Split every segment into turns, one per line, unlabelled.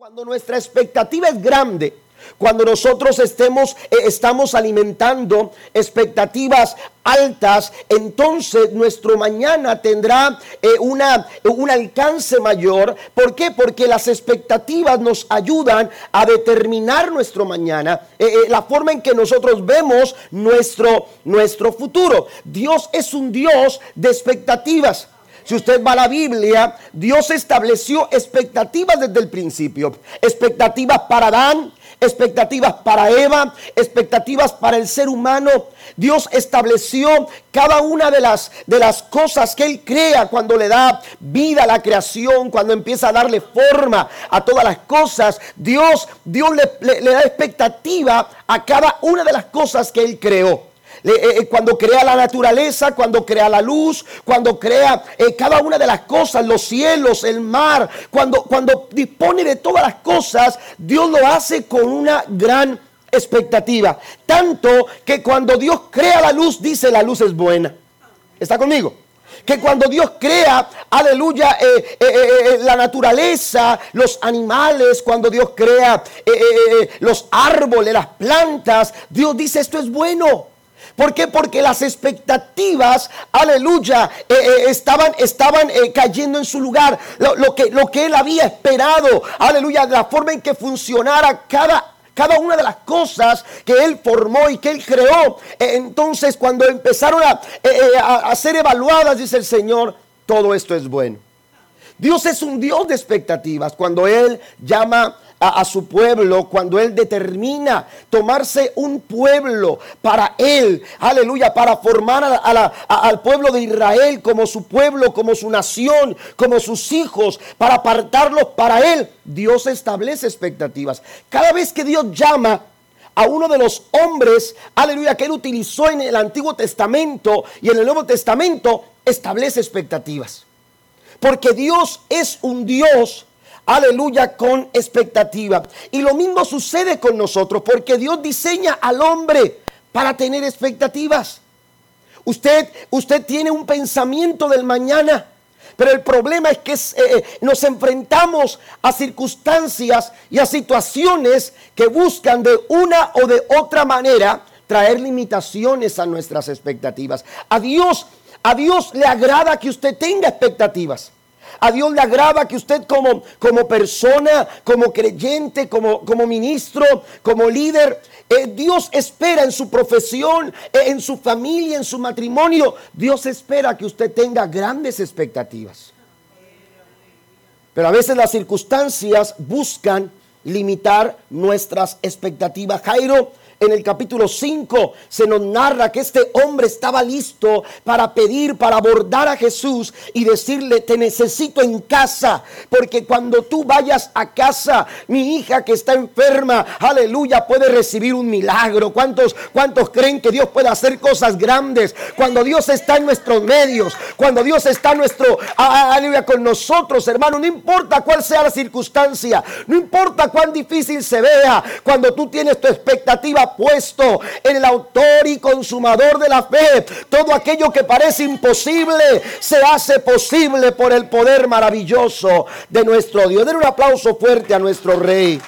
Cuando nuestra expectativa es grande, cuando nosotros estemos, eh, estamos alimentando expectativas altas, entonces nuestro mañana tendrá eh, una, un alcance mayor. ¿Por qué? Porque las expectativas nos ayudan a determinar nuestro mañana, eh, la forma en que nosotros vemos nuestro, nuestro futuro. Dios es un Dios de expectativas. Si usted va a la Biblia, Dios estableció expectativas desde el principio. Expectativas para Adán, expectativas para Eva, expectativas para el ser humano. Dios estableció cada una de las, de las cosas que Él crea cuando le da vida a la creación, cuando empieza a darle forma a todas las cosas. Dios, Dios le, le da expectativa a cada una de las cosas que Él creó. Eh, eh, cuando crea la naturaleza, cuando crea la luz, cuando crea eh, cada una de las cosas, los cielos, el mar, cuando, cuando dispone de todas las cosas, Dios lo hace con una gran expectativa. Tanto que cuando Dios crea la luz, dice la luz es buena. ¿Está conmigo? que cuando Dios crea, aleluya, la naturaleza, los animales, cuando Dios crea los árboles, las plantas, Dios dice esto es bueno. ¿Por qué? Porque las expectativas, aleluya, eh, eh, estaban, estaban eh, cayendo en su lugar. Lo, que, lo que él había esperado, aleluya, la forma en que funcionara cada cada una de las cosas que Él formó y que Él creó. Entonces, cuando empezaron a, a, ser evaluadas, dice el Señor, todo esto es bueno. Dios es un Dios de expectativas. Cuando Él llama a, su pueblo, cuando Él determina tomarse un pueblo para Él, aleluya, para formar al pueblo de Israel como su pueblo, como su nación, como sus hijos, para apartarlos para Él, Dios establece expectativas. Cada vez que Dios llama a uno de los hombres, aleluya, que él utilizó en el Antiguo Testamento y en el Nuevo Testamento, establece expectativas. Porque Dios es un Dios aleluya, con expectativa. Y lo mismo sucede con nosotros, porque Dios diseña al hombre para tener expectativas. Usted, usted tiene un pensamiento del mañana. Pero el problema es que eh, nos enfrentamos a circunstancias y a situaciones que buscan de una o de otra manera traer limitaciones a nuestras expectativas. A Dios, a Dios le agrada que usted tenga expectativas. A Dios le agrada que usted como, como persona, como creyente, como, como ministro, como líder, eh, Dios espera en su profesión, eh, en su familia, en su matrimonio. Dios espera que usted tenga grandes expectativas. Pero a veces las circunstancias buscan limitar nuestras expectativas. Jairo en el capítulo 5 se nos narra que este hombre estaba listo para pedir, para abordar a Jesús y decirle, te necesito en casa, porque cuando tú vayas a casa, mi hija que está enferma, aleluya, puede recibir un milagro. ¿Cuántos, cuántos creen que Dios puede hacer cosas grandes? Cuando Dios está en nuestros medios, cuando Dios está nuestro, aleluya, con nosotros, hermano, no importa cuál sea la circunstancia, no importa cuán difícil se vea, cuando tú tienes tu expectativa puesto en el autor y consumador de la fe. Todo aquello que parece imposible se hace posible por el poder maravilloso de nuestro Dios. Den un aplauso fuerte a nuestro Rey.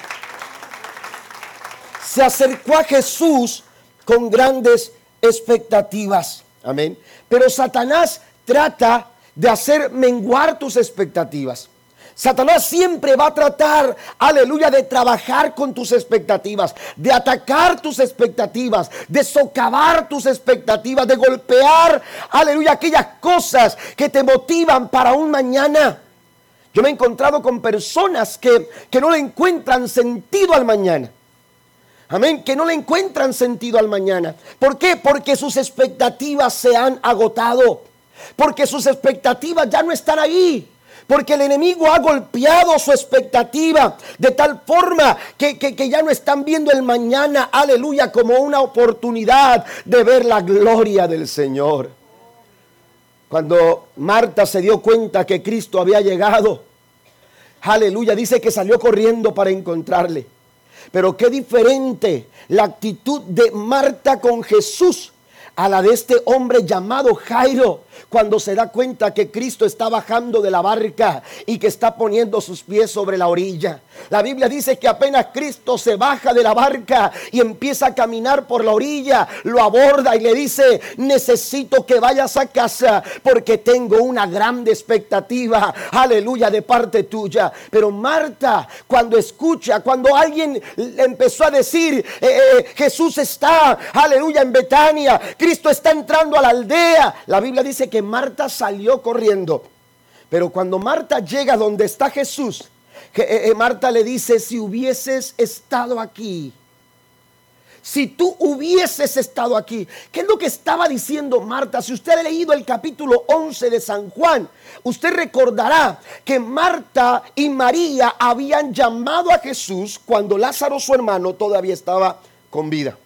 Se acercó a Jesús con grandes expectativas. Amén. Pero Satanás trata de hacer menguar tus expectativas. Satanás siempre va a tratar, aleluya, de trabajar con tus expectativas, de atacar tus expectativas, de socavar tus expectativas, de golpear, aleluya, aquellas cosas que te motivan para un mañana. Yo me he encontrado con personas que, que no le encuentran sentido al mañana. Amén, que no le encuentran sentido al mañana. ¿Por qué? Porque sus expectativas se han agotado. Porque sus expectativas ya no están ahí. Porque el enemigo ha golpeado su expectativa de tal forma que, ya no están viendo el mañana, aleluya, como una oportunidad de ver la gloria del Señor. Cuando Marta se dio cuenta que Cristo había llegado, aleluya, dice que salió corriendo para encontrarle. Pero qué diferente la actitud de Marta con Jesús a la de este hombre llamado Jairo cuando se da cuenta que Cristo está bajando de la barca y que está poniendo sus pies sobre la orilla. La Biblia dice que apenas Cristo se baja de la barca y empieza a caminar por la orilla, lo aborda y le dice, necesito que vayas a casa porque tengo una grande expectativa, aleluya, de parte tuya. Pero Marta, cuando escucha, cuando alguien le empezó a decir, eh, eh, Jesús está, aleluya, en Betania, Cristo está entrando a la aldea, la Biblia dice que Marta salió corriendo. Pero cuando Marta llega donde está Jesús, eh, eh, Marta le dice, si hubieses estado aquí, si tú hubieses estado aquí. ¿Qué es lo que estaba diciendo Marta? Si usted ha leído el capítulo 11 de San Juan, usted recordará que Marta y María habían llamado a Jesús cuando Lázaro, su hermano, todavía estaba con vida.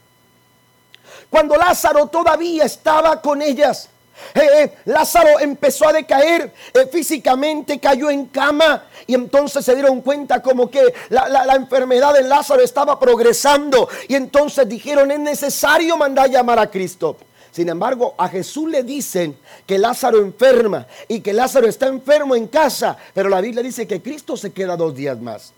Cuando Lázaro todavía estaba con ellas. Eh, eh, Lázaro empezó a decaer eh, físicamente, cayó en cama y entonces se dieron cuenta como que la, la, enfermedad de Lázaro estaba progresando y entonces dijeron es necesario mandar llamar a Cristo. Sin embargo, a Jesús le dicen que Lázaro enferma y que Lázaro está enfermo en casa, pero la Biblia dice que Cristo se queda dos días más.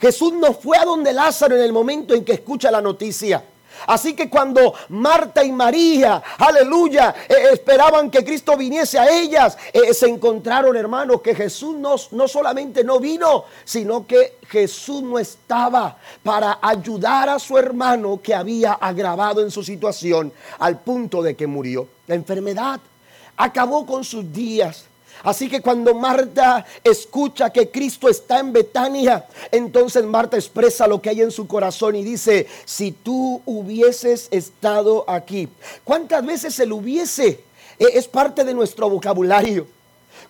Jesús no fue a donde Lázaro en el momento en que escucha la noticia. Así que cuando Marta y María, aleluya, eh, esperaban que Cristo viniese a ellas, eh, se encontraron, hermanos, que Jesús no, no solamente no vino, sino que Jesús no estaba para ayudar a su hermano que había agravado en su situación al punto de que murió. La enfermedad acabó con sus días. Así que cuando Marta escucha que Cristo está en Betania, entonces Marta expresa lo que hay en su corazón y dice, si tú hubieses estado aquí, ¿cuántas veces el hubiese eh, es parte de nuestro vocabulario?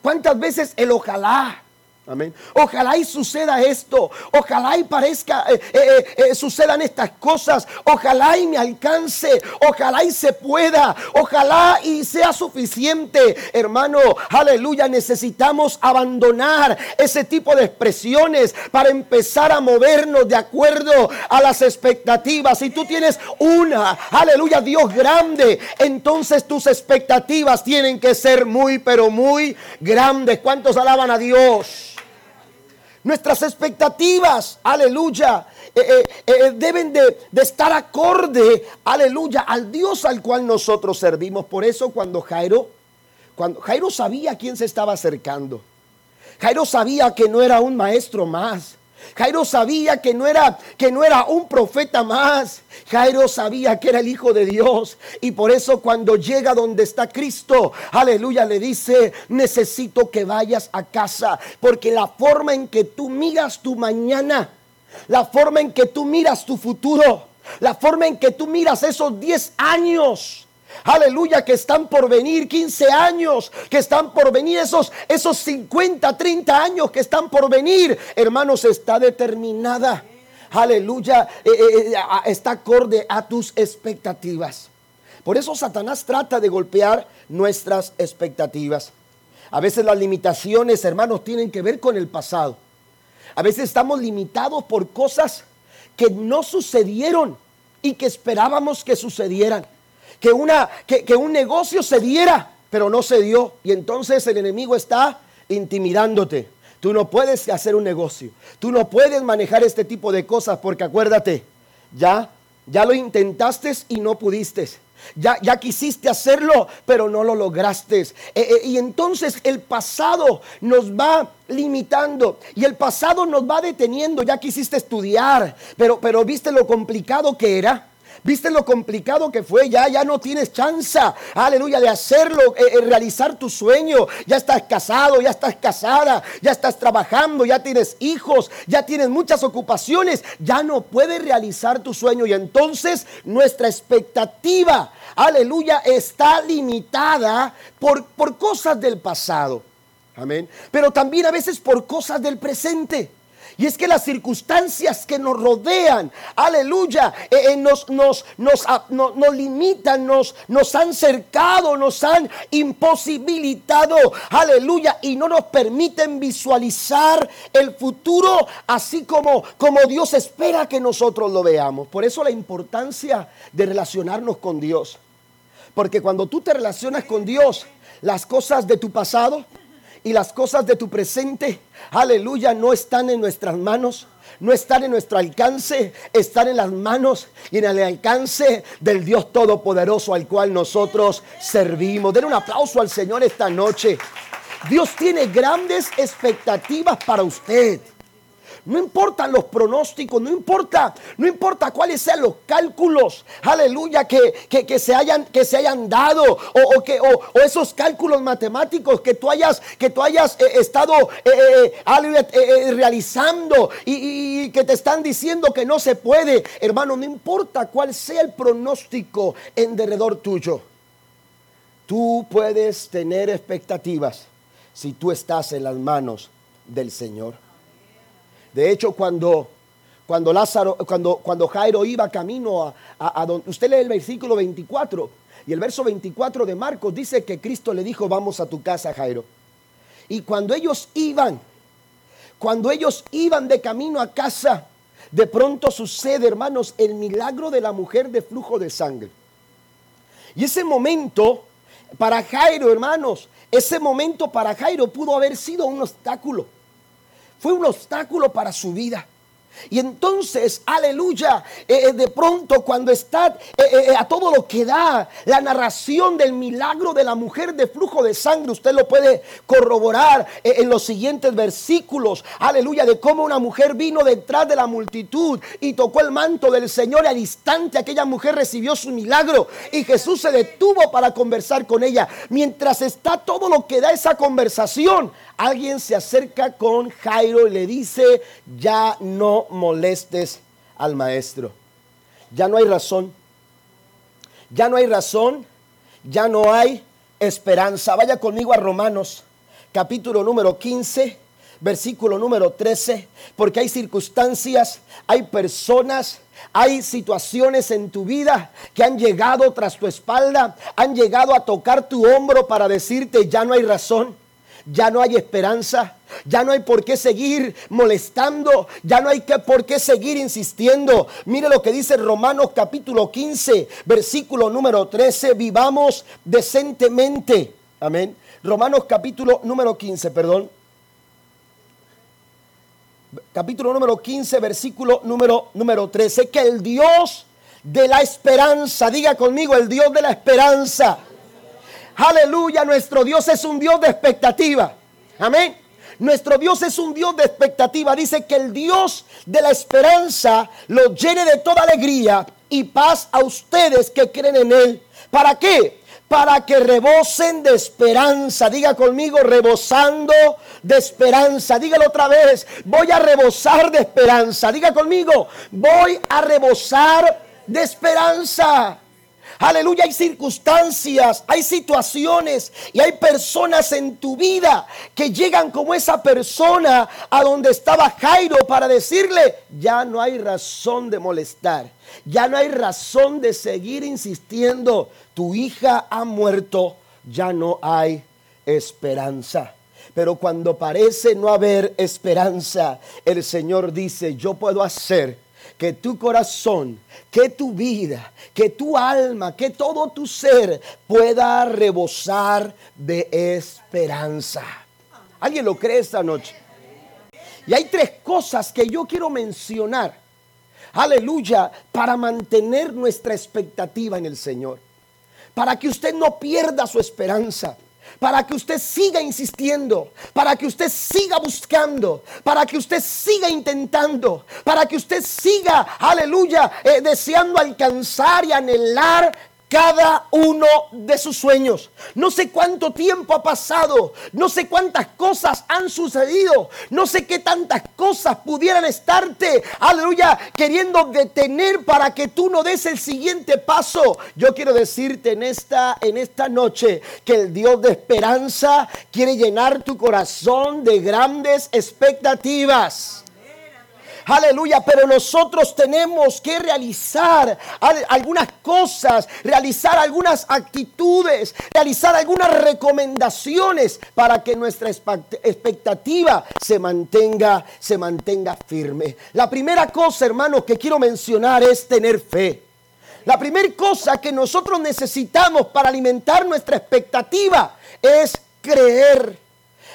¿Cuántas veces el ojalá? Amén. Ojalá y suceda esto. Ojalá y parezca, eh, eh, eh, sucedan estas cosas. Ojalá y me alcance. Ojalá y se pueda. Ojalá y sea suficiente. Hermano, aleluya. Necesitamos abandonar ese tipo de expresiones para empezar a movernos de acuerdo a las expectativas. Si tú tienes una, aleluya, Dios grande, entonces tus expectativas tienen que ser muy, pero muy grandes. ¿Cuántos alaban a Dios? Nuestras expectativas, aleluya, eh, eh, eh, deben de, estar acorde, aleluya, al Dios al cual nosotros servimos. Por eso cuando Jairo, cuando Jairo sabía quién se estaba acercando, Jairo sabía que no era un maestro más. Jairo sabía que no era que no era un profeta más. Jairo sabía que era el hijo de Dios y por eso cuando llega donde está Cristo, aleluya, le dice, "Necesito que vayas a casa, porque la forma en que tú miras tu mañana, la forma en que tú miras tu futuro, la forma en que tú miras esos 10 años, Aleluya, que están por venir 15 años, que están por venir esos, esos 50, 30 años que están por venir. Hermanos, está determinada. Aleluya, eh, eh, eh, está acorde a tus expectativas. Por eso Satanás trata de golpear nuestras expectativas. A veces las limitaciones, hermanos, tienen que ver con el pasado. A veces estamos limitados por cosas que no sucedieron y que esperábamos que sucedieran que, una, que, que un negocio se diera, pero no se dio. Y entonces el enemigo está intimidándote. Tú no puedes hacer un negocio. Tú no puedes manejar este tipo de cosas porque acuérdate, ya, ya lo intentaste y no pudiste. Ya, ya, quisiste hacerlo, pero no lo lograste. Eh, eh, y entonces el pasado nos va limitando y el pasado nos va deteniendo. Ya quisiste estudiar, pero, pero viste lo complicado que era. ¿Viste lo complicado que fue? Ya, ya no tienes chance, aleluya, de hacerlo, eh, eh, realizar tu sueño. Ya estás casado, ya estás casada, ya estás trabajando, ya tienes hijos, ya tienes muchas ocupaciones. Ya no puedes realizar tu sueño y entonces nuestra expectativa, aleluya, está limitada por, por cosas del pasado. Amén. Pero también a veces por cosas del presente. Y es que las circunstancias que nos rodean, aleluya, eh, eh, nos, nos, nos, ah, nos, limitan, nos, nos han cercado, nos han imposibilitado, aleluya, y no nos permiten visualizar el futuro así como, como Dios espera que nosotros lo veamos. Por eso la importancia de relacionarnos con Dios. Porque cuando tú te relacionas con Dios, las cosas de tu pasado y las cosas de tu presente, aleluya, no están en nuestras manos, no están en nuestro alcance, están en las manos y en el alcance del Dios Todopoderoso al cual nosotros servimos. Den un aplauso al Señor esta noche. Dios tiene grandes expectativas para usted. No importan los pronósticos, no importa, no importa cuáles sean los cálculos, aleluya, que, que, se, hayan, que se hayan dado, o, que, o, esos cálculos matemáticos que tú hayas, que tú hayas eh, estado eh, eh, realizando y, y que te están diciendo que no se puede. Hermano, no importa cuál sea el pronóstico en derredor tuyo. Tú puedes tener expectativas si tú estás en las manos del Señor. De hecho, cuando, cuando Lázaro, cuando, cuando Jairo iba camino a, donde usted lee el versículo 24 y el verso 24 de Marcos dice que Cristo le dijo, vamos a tu casa, Jairo. Y cuando ellos iban, cuando ellos iban de camino a casa, de pronto sucede, hermanos, el milagro de la mujer de flujo de sangre. Y ese momento, para Jairo, hermanos, ese momento para Jairo pudo haber sido un obstáculo fue un obstáculo para su vida. Y entonces, aleluya, eh, eh, de pronto cuando está eh, a todo lo que da la narración del milagro de la mujer de flujo de sangre, usted lo puede corroborar en los siguientes versículos, aleluya, de cómo una mujer vino detrás de la multitud y tocó el manto del Señor y al instante aquella mujer recibió su milagro y Jesús se detuvo para conversar con ella. Mientras está todo lo que da esa conversación, alguien se acerca con Jairo y le dice, ya no molestes al maestro. Ya no hay razón. Ya no hay razón. Ya no hay esperanza. Vaya conmigo a Romanos, capítulo número 15, versículo número 13, porque hay circunstancias, hay personas, hay situaciones en tu vida que han llegado tras tu espalda, han llegado a tocar tu hombro para decirte, ya no hay razón ya no hay esperanza, ya no hay por qué seguir molestando, ya no hay que, por qué seguir insistiendo. Mire lo que dice Romanos capítulo 15, versículo número 13, vivamos decentemente. Amén. Romanos capítulo número 15, perdón. Capítulo número 15, versículo número, número 13, que el Dios de la esperanza, diga conmigo, el Dios de la esperanza Aleluya, nuestro Dios es un Dios de expectativa. Amén. Nuestro Dios es un Dios de expectativa. Dice que el Dios de la esperanza los llene de toda alegría y paz a ustedes que creen en Él. ¿Para qué? Para que rebosen de esperanza. Diga conmigo, rebosando de esperanza. Dígalo otra vez. Voy a rebosar de esperanza. Diga conmigo, voy a rebosar de esperanza. Aleluya, hay circunstancias, hay situaciones y hay personas en tu vida que llegan como esa persona a donde estaba Jairo para decirle, ya no hay razón de molestar, ya no hay razón de seguir insistiendo, tu hija ha muerto, ya no hay esperanza. Pero cuando parece no haber esperanza, el Señor dice, yo puedo hacer que tu corazón, que tu vida, que tu alma, que todo tu ser pueda rebosar de esperanza. ¿Alguien lo cree esta noche? Y hay tres cosas que yo quiero mencionar. Aleluya, para mantener nuestra expectativa en el Señor. Para que usted no pierda su esperanza para que usted siga insistiendo, para que usted siga buscando, para que usted siga intentando, para que usted siga, aleluya, eh, deseando alcanzar y anhelar cada uno de sus sueños. No sé cuánto tiempo ha pasado, no sé cuántas cosas han sucedido, no sé qué tantas cosas pudieran estarte, aleluya, queriendo detener para que tú no des el siguiente paso. Yo quiero decirte en esta en esta noche que el Dios de esperanza quiere llenar tu corazón de grandes expectativas. Aleluya, pero nosotros tenemos que realizar algunas cosas, realizar algunas actitudes, realizar algunas recomendaciones para que nuestra expectativa se mantenga, se mantenga firme. La primera cosa, hermano, que quiero mencionar es tener fe. La primera cosa que nosotros necesitamos para alimentar nuestra expectativa es creer.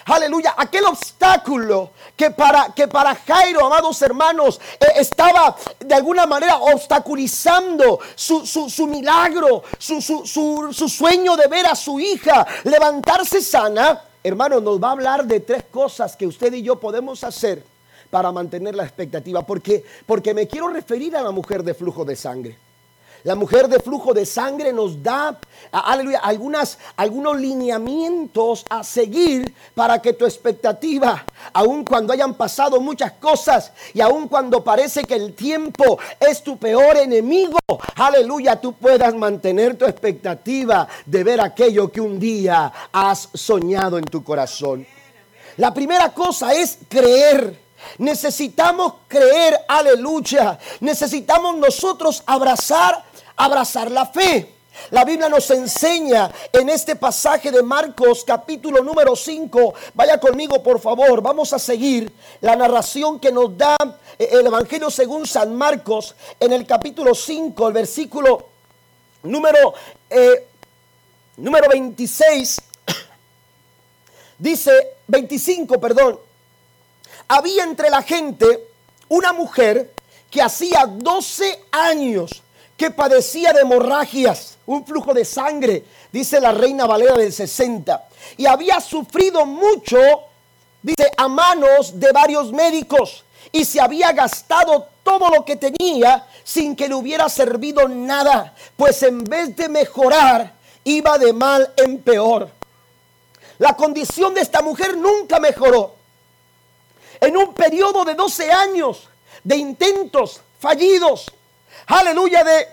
Aleluya, aquel obstáculo que para, que para Jairo, amados hermanos, eh, estaba de alguna manera obstaculizando su, su milagro, su, su, sueño de ver a su hija levantarse sana. Hermano, nos va a hablar de tres cosas que usted y yo podemos hacer para mantener la expectativa, porque, porque me quiero referir a la mujer de flujo de sangre. La mujer de flujo de sangre nos da, aleluya, algunas, algunos lineamientos a seguir para que tu expectativa, aun cuando hayan pasado muchas cosas y aun cuando parece que el tiempo es tu peor enemigo, aleluya, tú puedas mantener tu expectativa de ver aquello que un día has soñado en tu corazón. La primera cosa es creer. Necesitamos creer, aleluya. Necesitamos nosotros abrazar abrazar la fe. La Biblia nos enseña en este pasaje de Marcos capítulo número 5. Vaya conmigo por favor. Vamos a seguir la narración que nos da eh, el Evangelio según San Marcos en el capítulo 5, el versículo número, eh, número 26. Dice 25, perdón. Había entre la gente una mujer que hacía 12 años que padecía de hemorragias, un flujo de sangre, dice la reina Valera del 60, y había sufrido mucho, dice, a manos de varios médicos, y se había gastado todo lo que tenía sin que le hubiera servido nada, pues en vez de mejorar, iba de mal en peor. La condición de esta mujer nunca mejoró. En un periodo de 12 años de intentos fallidos, aleluya, de,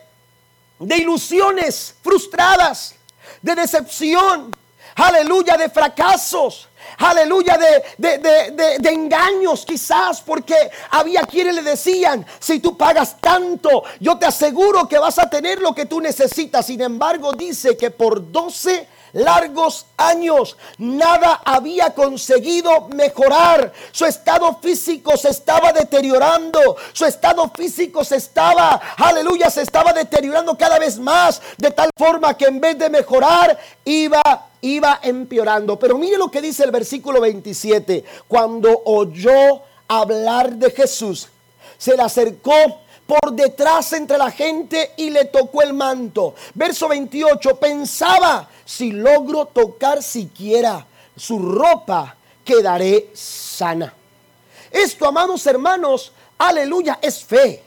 de ilusiones frustradas, de decepción, aleluya, de fracasos, aleluya, de, de, de, engaños quizás, porque había quienes le decían, si tú pagas tanto, yo te aseguro que vas a tener lo que tú necesitas. Sin embargo, dice que por 12 largos años nada había conseguido mejorar. Su estado físico se estaba deteriorando. Su estado físico se estaba, aleluya, se estaba deteriorando cada vez más. De tal forma que en vez de mejorar, iba iba empeorando. Pero mire lo que dice el versículo 27. Cuando oyó hablar de Jesús, se le acercó por detrás entre la gente y le tocó el manto. Verso 28, pensaba, si logro tocar siquiera su ropa, quedaré sana. Esto, amados hermanos, aleluya, es fe.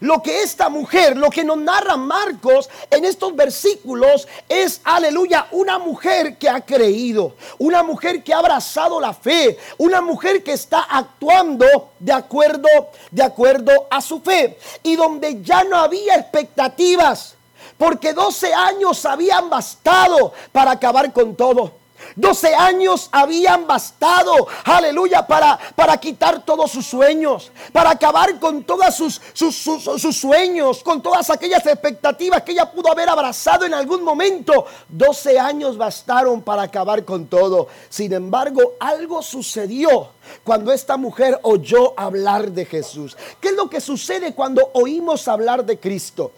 Lo que esta mujer, lo que nos narra Marcos en estos versículos es, aleluya, una mujer que ha creído, una mujer que ha abrazado la fe, una mujer que está actuando de acuerdo, de acuerdo a su fe y donde ya no había expectativas, porque 12 años habían bastado para acabar con todo. 12 años habían bastado, aleluya, para, para quitar todos sus sueños, para acabar con todos sus, sus, sus, sueños, con todas aquellas expectativas que ella pudo haber abrazado en algún momento. 12 años bastaron para acabar con todo. Sin embargo, algo sucedió cuando esta mujer oyó hablar de Jesús. ¿Qué es lo que sucede cuando oímos hablar de Cristo?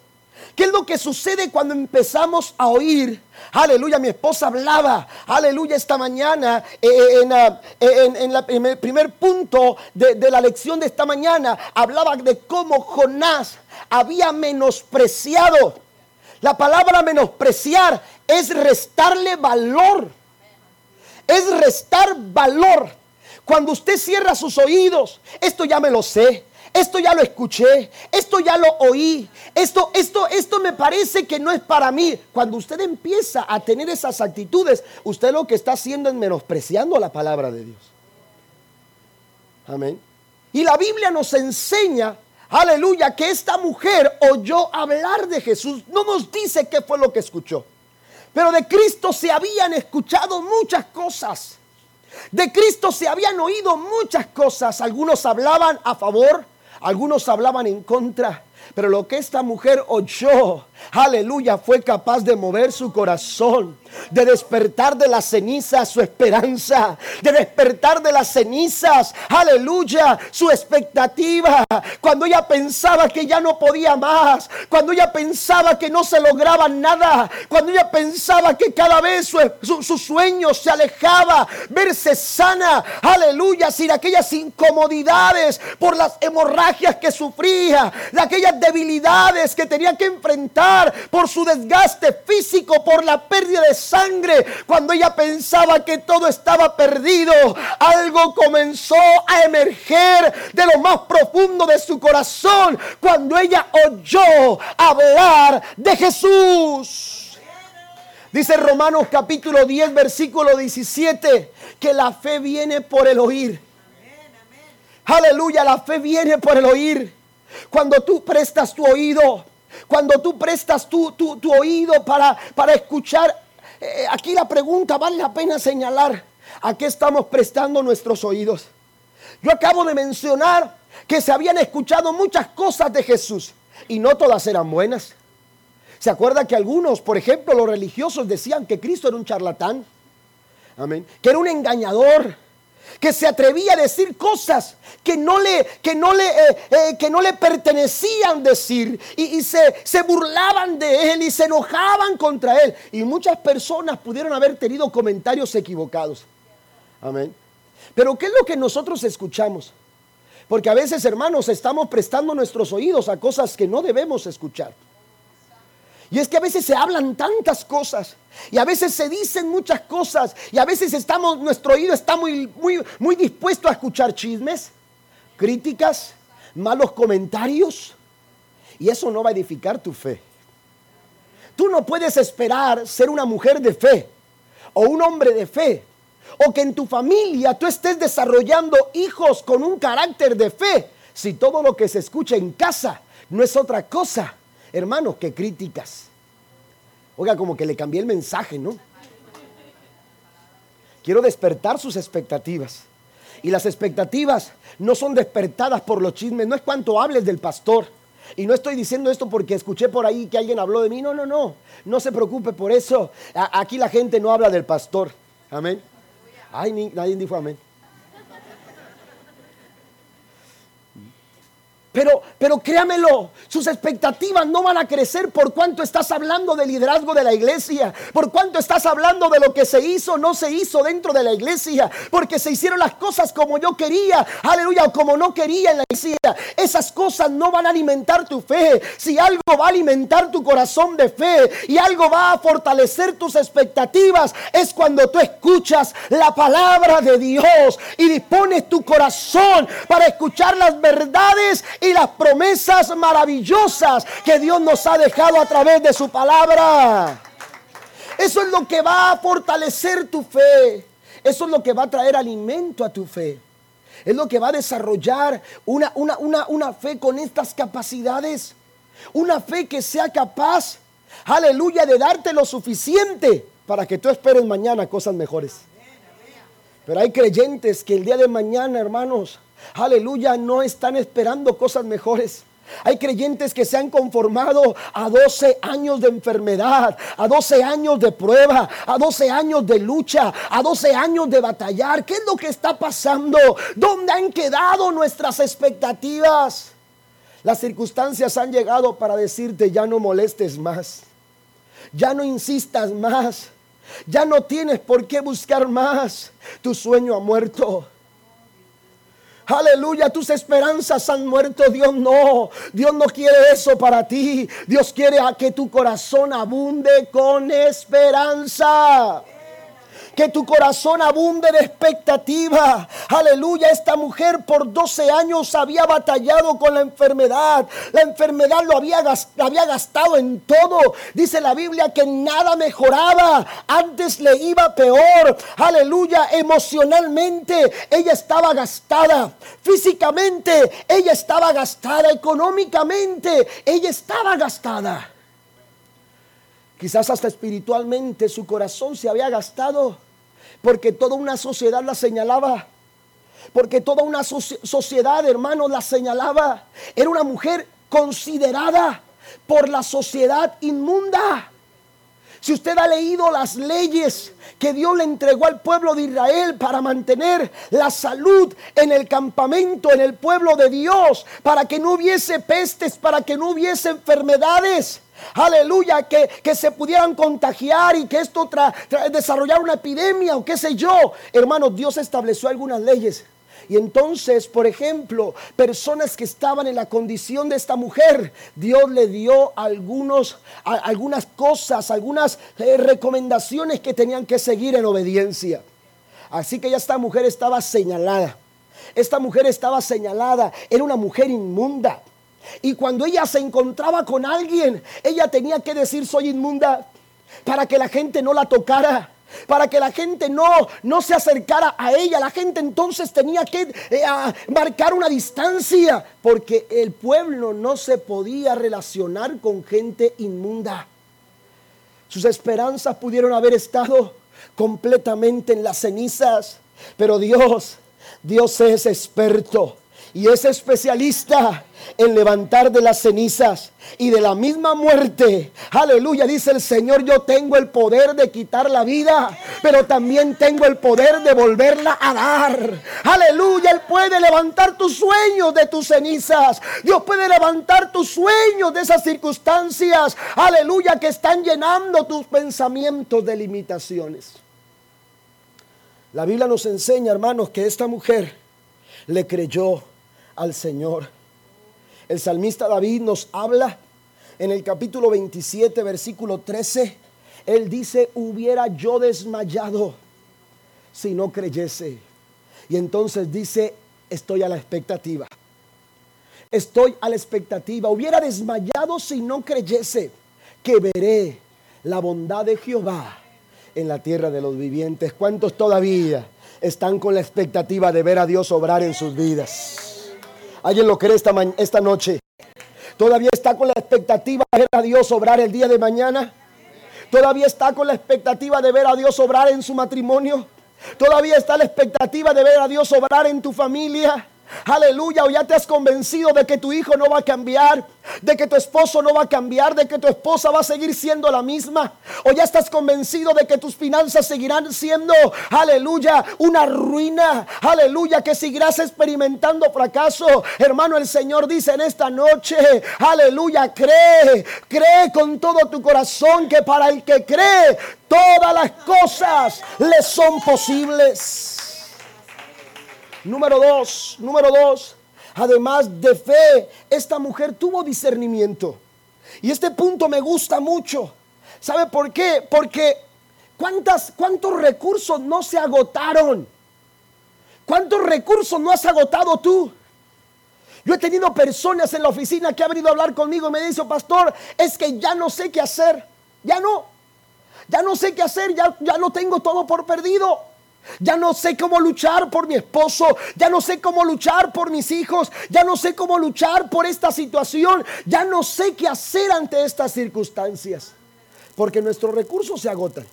¿Qué es lo que sucede cuando empezamos a oír? Aleluya, mi esposa hablaba, aleluya, esta mañana eh, eh, eh, en, el primer punto de, de la lección de esta mañana, hablaba de cómo Jonás había menospreciado. La palabra menospreciar es restarle valor. Es restar valor. Cuando usted cierra sus oídos, esto ya me lo sé. Esto ya lo escuché, esto ya lo oí, esto, esto, esto me parece que no es para mí. Cuando usted empieza a tener esas actitudes, usted lo que está haciendo es menospreciando la palabra de Dios. Amén. Y la Biblia nos enseña, aleluya, que esta mujer oyó hablar de Jesús. No nos dice qué fue lo que escuchó. Pero de Cristo se habían escuchado muchas cosas. De Cristo se habían oído muchas cosas. Algunos hablaban a favor, algunos hablaban en contra. Pero lo que esta mujer oyó, aleluya, fue capaz de mover su corazón de despertar de las cenizas su esperanza, de despertar de las cenizas, aleluya, su expectativa. Cuando ella pensaba que ya no podía más, cuando ella pensaba que no se lograba nada, cuando ella pensaba que cada vez su, su, sueño se alejaba, verse sana, aleluya, sin aquellas incomodidades por las hemorragias que sufría, de aquellas debilidades que tenía que enfrentar por su desgaste físico, por la pérdida de sangre, cuando ella pensaba que todo estaba perdido, algo comenzó a emerger de lo más profundo de su corazón cuando ella oyó hablar de Jesús. Dice Romanos capítulo 10, versículo 17, que la fe viene por el oír. Aleluya, la fe viene por el oír. Cuando tú prestas tu oído, cuando tú prestas tu, tu, tu oído para, para escuchar eh, aquí la pregunta vale la pena señalar a qué estamos prestando nuestros oídos. Yo acabo de mencionar que se habían escuchado muchas cosas de Jesús y no todas eran buenas. ¿Se acuerda que algunos, por ejemplo, los religiosos decían que Cristo era un charlatán? Amén. Que era un engañador que se atrevía a decir cosas que no le, que no le, eh, eh, que no le pertenecían decir y, se, se burlaban de él y se enojaban contra él. Y muchas personas pudieron haber tenido comentarios equivocados. Amén. Pero ¿qué es lo que nosotros escuchamos? Porque a veces, hermanos, estamos prestando nuestros oídos a cosas que no debemos escuchar. Y es que a veces se hablan tantas cosas y a veces se dicen muchas cosas y a veces estamos nuestro oído está muy muy muy dispuesto a escuchar chismes, críticas, malos comentarios y eso no va a edificar tu fe. Tú no puedes esperar ser una mujer de fe o un hombre de fe o que en tu familia tú estés desarrollando hijos con un carácter de fe si todo lo que se escucha en casa no es otra cosa Hermanos, qué críticas. Oiga, como que le cambié el mensaje, ¿no? Quiero despertar sus expectativas. Y las expectativas no son despertadas por los chismes, no es cuanto hables del pastor. Y no estoy diciendo esto porque escuché por ahí que alguien habló de mí. No, no, no. No se preocupe por eso. aquí la gente no habla del pastor. Amén. Ay, nadie dijo amén. Pero, pero créamelo, sus expectativas no van a crecer por cuanto estás hablando del liderazgo de la iglesia, por cuanto estás hablando de lo que se hizo no se hizo dentro de la iglesia, porque se hicieron las cosas como yo quería, aleluya, o como no quería en la iglesia. Esas cosas no van a alimentar tu fe. Si algo va a alimentar tu corazón de fe y algo va a fortalecer tus expectativas, es cuando tú escuchas la palabra de Dios y dispones tu corazón para escuchar las verdades y las promesas maravillosas que Dios nos ha dejado a través de su palabra. Eso es lo que va a fortalecer tu fe. Eso es lo que va a traer alimento a tu fe. Es lo que va a desarrollar una, una, una, una fe con estas capacidades. Una fe que sea capaz, aleluya, de darte lo suficiente para que tú esperes mañana cosas mejores. Pero hay creyentes que el día de mañana, hermanos, aleluya, no están esperando cosas mejores. Hay creyentes que se han conformado a 12 años de enfermedad, a 12 años de prueba, a 12 años de lucha, a 12 años de batallar. ¿Qué es lo que está pasando? ¿Dónde han quedado nuestras expectativas? Las circunstancias han llegado para decirte ya no molestes más, ya no insistas más, ya no tienes por qué buscar más. Tu sueño ha muerto. Aleluya, tus esperanzas han muerto. Dios no, Dios no quiere eso para ti. Dios quiere que tu corazón abunde con esperanza que tu corazón abunde de expectativa. Aleluya, esta mujer por 12 años había batallado con la enfermedad. La enfermedad lo había, había gastado en todo. Dice la Biblia que nada mejoraba. Antes le iba peor. Aleluya, emocionalmente ella estaba gastada. Físicamente ella estaba gastada. Económicamente ella estaba gastada. Quizás hasta espiritualmente su corazón se había gastado porque toda una sociedad la señalaba. Porque toda una sociedad, hermano, la señalaba. Era una mujer considerada por la sociedad inmunda. Si usted ha leído las leyes que Dios le entregó al pueblo de Israel para mantener la salud en el campamento, en el pueblo de Dios, para que no hubiese pestes, para que no hubiese enfermedades. Aleluya, que, se pudieran contagiar y que esto desarrollar una epidemia o qué sé yo. Hermanos, Dios estableció algunas leyes y entonces, por ejemplo, personas que estaban en la condición de esta mujer, Dios le dio algunos, algunas cosas, algunas eh, recomendaciones que tenían que seguir en obediencia. Así que ya esta mujer estaba señalada. Esta mujer estaba señalada, era una mujer inmunda. Y cuando ella se encontraba con alguien, ella tenía que decir soy inmunda para que la gente no la tocara para que la gente no, no se acercara a ella. La gente entonces tenía que eh, marcar una distancia porque el pueblo no se podía relacionar con gente inmunda. Sus esperanzas pudieron haber estado completamente en las cenizas, pero Dios, Dios es experto y es especialista en levantar de las cenizas y de la misma muerte. Aleluya, dice el Señor, yo tengo el poder de quitar la vida, pero también tengo el poder de volverla a dar. Aleluya, Él puede levantar tus sueños de tus cenizas. Dios puede levantar tus sueños de esas circunstancias. Aleluya, que están llenando tus pensamientos de limitaciones. La Biblia nos enseña, hermanos, que esta mujer le creyó al Señor. El salmista David nos habla en el capítulo 27, versículo 13. Él dice, hubiera yo desmayado si no creyese. Y entonces dice, estoy a la expectativa. Estoy a la expectativa. Hubiera desmayado si no creyese que veré la bondad de Jehová en la tierra de los vivientes. ¿Cuántos todavía están con la expectativa de ver a Dios obrar en sus vidas? ¿Alguien lo cree esta, esta noche? ¿Todavía está con la expectativa de ver a Dios obrar el día de mañana? ¿Todavía está con la expectativa de ver a Dios obrar en su matrimonio? ¿Todavía está la expectativa de ver a Dios obrar en tu familia? Aleluya, o ya te has convencido de que tu hijo no va a cambiar, de que tu esposo no va a cambiar, de que tu esposa va a seguir siendo la misma, o ya estás convencido de que tus finanzas seguirán siendo, aleluya, una ruina, aleluya, que seguirás experimentando fracaso. Hermano, el Señor dice en esta noche, aleluya, cree, cree con todo tu corazón que para el que cree, todas las cosas le son posibles. Número dos, número dos, además de fe, esta mujer tuvo discernimiento. Y este punto me gusta mucho. ¿Sabe por qué? Porque ¿cuántas, ¿cuántos recursos no se agotaron? ¿Cuántos recursos no has agotado tú? Yo he tenido personas en la oficina que han venido a hablar conmigo y me dicen, pastor, es que ya no sé qué hacer. Ya no. Ya no sé qué hacer, ya, ya no tengo todo por perdido. Ya no sé cómo luchar por mi esposo, ya no sé cómo luchar por mis hijos, ya no sé cómo luchar por esta situación, ya no sé qué hacer ante estas circunstancias, porque nuestros recursos se agotan.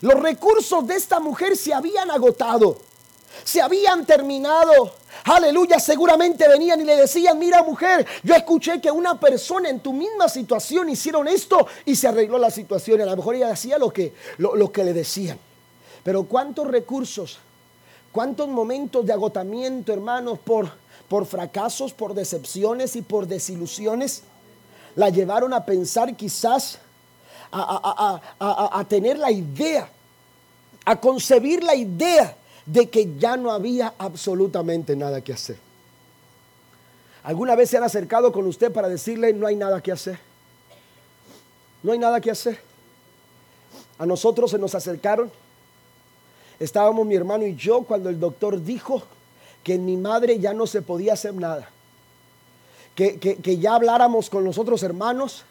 Los recursos de esta mujer se habían agotado, se habían terminado. Aleluya, seguramente venían y le decían, mira mujer, yo escuché que una persona en tu misma situación hicieron esto y se arregló la situación. A lo mejor ella hacía lo que, lo que le decían. Pero cuántos recursos, cuántos momentos de agotamiento, hermanos, por, por fracasos, por decepciones y por desilusiones, la llevaron a pensar quizás a, a, tener la idea, a concebir la idea de que ya no había absolutamente nada que hacer. ¿Alguna vez se han acercado con usted para decirle no hay nada que hacer? No hay nada que hacer. A nosotros se nos acercaron Estábamos mi hermano y yo cuando el doctor dijo que en mi madre ya no se podía hacer nada. Que, que, ya habláramos con los otros hermanos,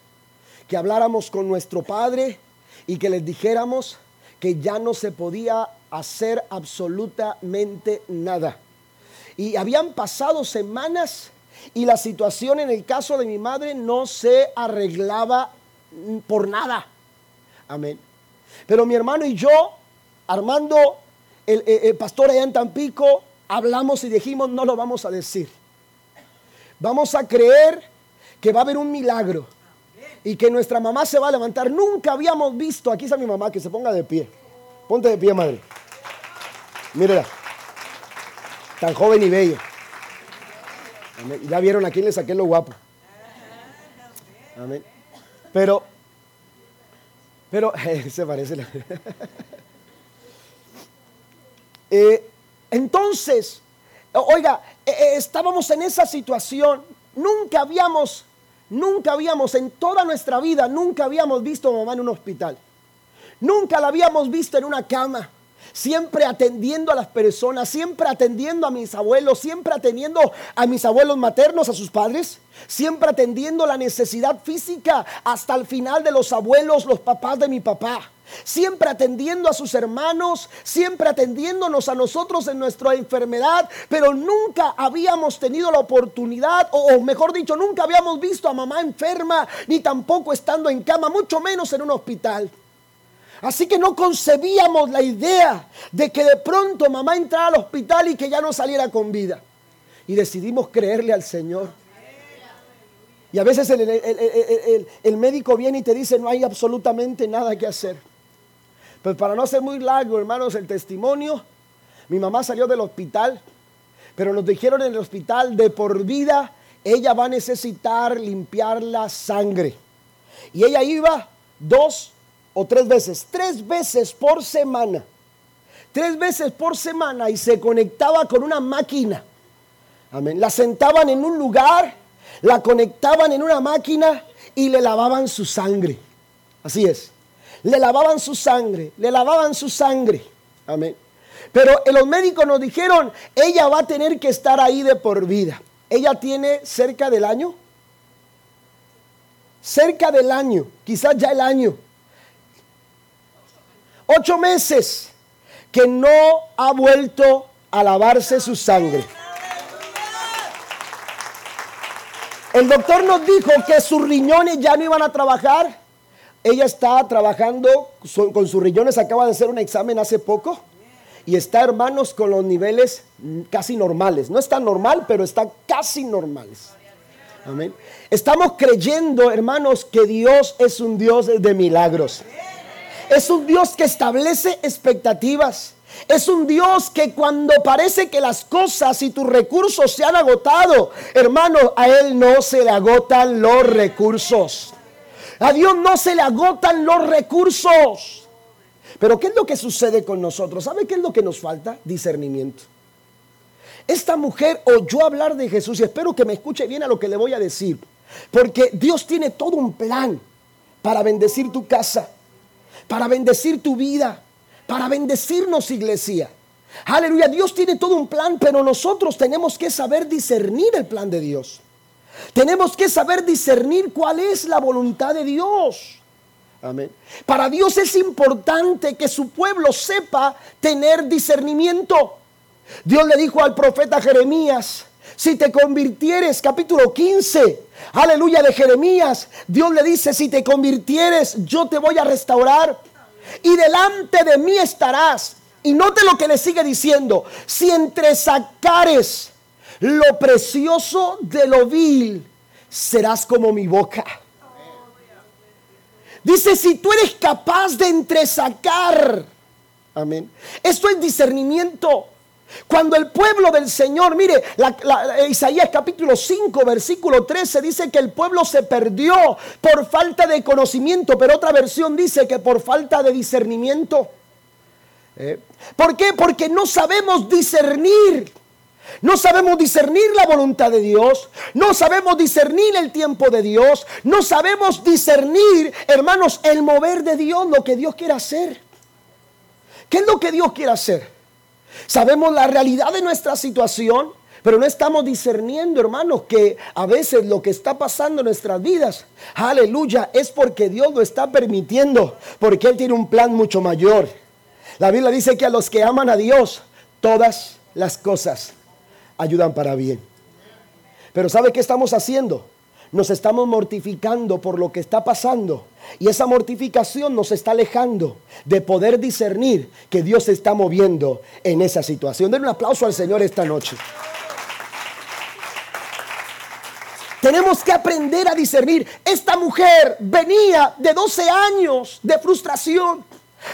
que habláramos con nuestro padre y que les dijéramos que ya no se podía hacer absolutamente nada. Y habían pasado semanas y la situación en el caso de mi madre no se arreglaba por nada. Amén. Pero mi hermano y yo Armando, el, pastor allá en Tampico, hablamos y dijimos, no lo vamos a decir. Vamos a creer que va a haber un milagro y que nuestra mamá se va a levantar. Nunca habíamos visto, aquí está mi mamá, que se ponga de pie. Ponte de pie, madre. Mírala. Tan joven y bello. Ya vieron a quién le saqué lo guapo. Amén. Pero, pero, se parece. La... Eh, entonces, oiga, eh, eh, estábamos en esa situación. Nunca habíamos Nunca habíamos en toda nuestra vida, nunca habíamos visto a mamá en un hospital. Nunca la habíamos visto en una cama. Siempre atendiendo a las personas, siempre atendiendo a mis abuelos, siempre atendiendo a mis abuelos maternos, a sus padres, siempre atendiendo la necesidad física hasta el final de los abuelos, los papás de mi papá siempre atendiendo a sus hermanos, siempre atendiéndonos a nosotros en nuestra enfermedad, pero nunca habíamos tenido la oportunidad, o, mejor dicho, nunca habíamos visto a mamá enferma, ni tampoco estando en cama, mucho menos en un hospital. Así que no concebíamos la idea de que de pronto mamá entrara al hospital y que ya no saliera con vida. Y decidimos creerle al Señor. Y a veces el, médico viene y te dice, no hay absolutamente nada que hacer. Pues para no ser muy largo, hermanos, el testimonio, mi mamá salió del hospital, pero nos dijeron en el hospital de por vida, ella va a necesitar limpiar la sangre. Y ella iba dos o tres veces, tres veces por semana, tres veces por semana y se conectaba con una máquina. Amén. La sentaban en un lugar, la conectaban en una máquina y le lavaban su sangre. Así es le lavaban su sangre, le lavaban su sangre. Amén. Pero los médicos nos dijeron, ella va a tener que estar ahí de por vida. Ella tiene cerca del año. Cerca del año, quizás ya el año. Ocho meses que no ha vuelto a lavarse su sangre. El doctor nos dijo que sus riñones ya no iban a trabajar ella está trabajando con sus riñones, acaba de hacer un examen hace poco y está, hermanos, con los niveles casi normales. No está normal, pero está casi normales. Amén. Estamos creyendo, hermanos, que Dios es un Dios de milagros. Es un Dios que establece expectativas. Es un Dios que cuando parece que las cosas y tus recursos se han agotado, hermano, a Él no se le agotan los recursos. A Dios no se le agotan los recursos. Pero ¿qué es lo que sucede con nosotros? ¿Sabe qué es lo que nos falta? Discernimiento. Esta mujer oyó hablar de Jesús y espero que me escuche bien a lo que le voy a decir. Porque Dios tiene todo un plan para bendecir tu casa, para bendecir tu vida, para bendecirnos iglesia. Aleluya, Dios tiene todo un plan, pero nosotros tenemos que saber discernir el plan de Dios. Tenemos que saber discernir cuál es la voluntad de Dios. Amén. Para Dios es importante que su pueblo sepa tener discernimiento. Dios le dijo al profeta Jeremías, si te convirtieres, capítulo 15, aleluya de Jeremías, Dios le dice, si te convirtieres, yo te voy a restaurar y delante de mí estarás. Y note lo que le sigue diciendo, si entre sacares lo precioso de lo vil, serás como mi boca. Dice, si tú eres capaz de entresacar, amén. Esto es discernimiento. Cuando el pueblo del Señor, mire, Isaías capítulo 5, versículo 13 dice que el pueblo se perdió por falta de conocimiento, pero otra versión dice que por falta de discernimiento. ¿Eh? ¿Por qué? Porque no sabemos discernir. No sabemos discernir la voluntad de Dios. No sabemos discernir el tiempo de Dios. No sabemos discernir, hermanos, el mover de Dios, lo que Dios quiere hacer. ¿Qué es lo que Dios quiere hacer? Sabemos la realidad de nuestra situación, pero no estamos discerniendo, hermanos, que a veces lo que está pasando en nuestras vidas, aleluya, es porque Dios lo está permitiendo, porque Él tiene un plan mucho mayor. La Biblia dice que a los que aman a Dios, todas las cosas ayudan para bien. Pero ¿sabe qué estamos haciendo? Nos estamos mortificando por lo que está pasando. Y esa mortificación nos está alejando de poder discernir que Dios se está moviendo en esa situación. Den un aplauso al Señor esta noche. Tenemos que aprender a discernir. Esta mujer venía de 12 años de frustración,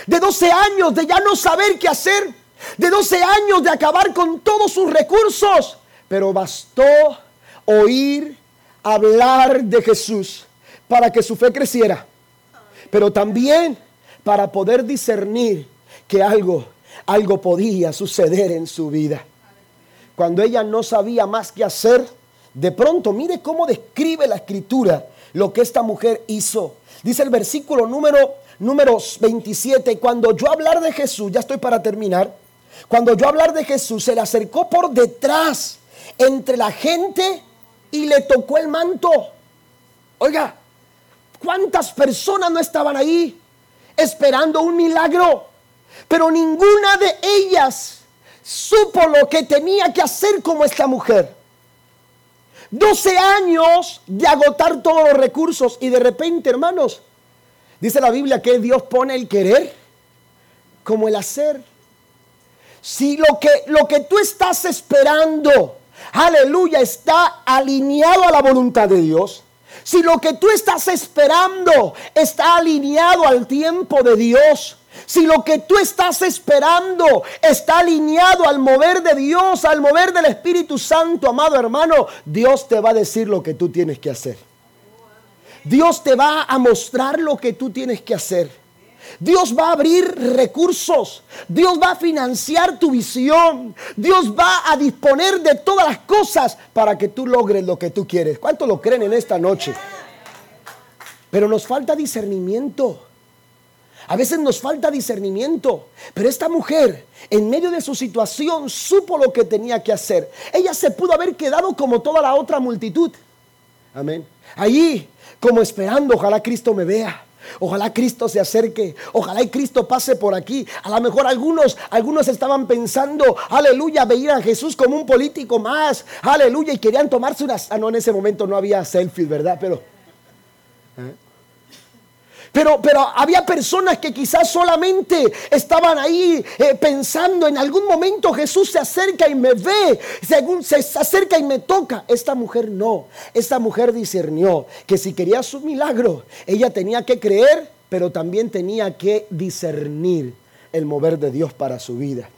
de 12 años de ya no saber qué hacer, de 12 años de acabar con todos sus recursos. Pero bastó oír hablar de Jesús para que su fe creciera. Pero también para poder discernir que algo, algo podía suceder en su vida. Cuando ella no sabía más qué hacer, de pronto, mire cómo describe la escritura lo que esta mujer hizo. Dice el versículo número, número 27, cuando yo hablar de Jesús, ya estoy para terminar, cuando yo hablar de Jesús, se le acercó por detrás entre la gente y le tocó el manto. Oiga, ¿cuántas personas no estaban ahí esperando un milagro? Pero ninguna de ellas supo lo que tenía que hacer como esta mujer. 12 años de agotar todos los recursos y de repente, hermanos, dice la Biblia que Dios pone el querer como el hacer. Si lo que, lo que tú estás esperando, aleluya, está alineado a la voluntad de Dios, si lo que tú estás esperando está alineado al tiempo de Dios, si lo que tú estás esperando está alineado al mover de Dios, al mover del Espíritu Santo, amado hermano, Dios te va a decir lo que tú tienes que hacer. Dios te va a mostrar lo que tú tienes que hacer. Dios va a abrir recursos. Dios va a financiar tu visión. Dios va a disponer de todas las cosas para que tú logres lo que tú quieres. ¿Cuánto lo creen en esta noche? Pero nos falta discernimiento. A veces nos falta discernimiento, pero esta mujer, en medio de su situación, supo lo que tenía que hacer. Ella se pudo haber quedado como toda la otra multitud. Amén. Allí, como esperando, ojalá Cristo me vea. Ojalá Cristo se acerque, ojalá y Cristo pase por aquí. A lo mejor algunos, algunos estaban pensando, aleluya, veían a Jesús como un político más, aleluya, y querían tomarse unas. Ah, no, en ese momento no había selfies, ¿verdad? Pero. ¿eh? Pero, pero había personas que quizás solamente estaban ahí eh, pensando en algún momento Jesús se acerca y me ve, según se acerca y me toca. Esta mujer no, esta mujer discernió que si quería su milagro, ella tenía que creer, pero también tenía que discernir el mover de Dios para su vida.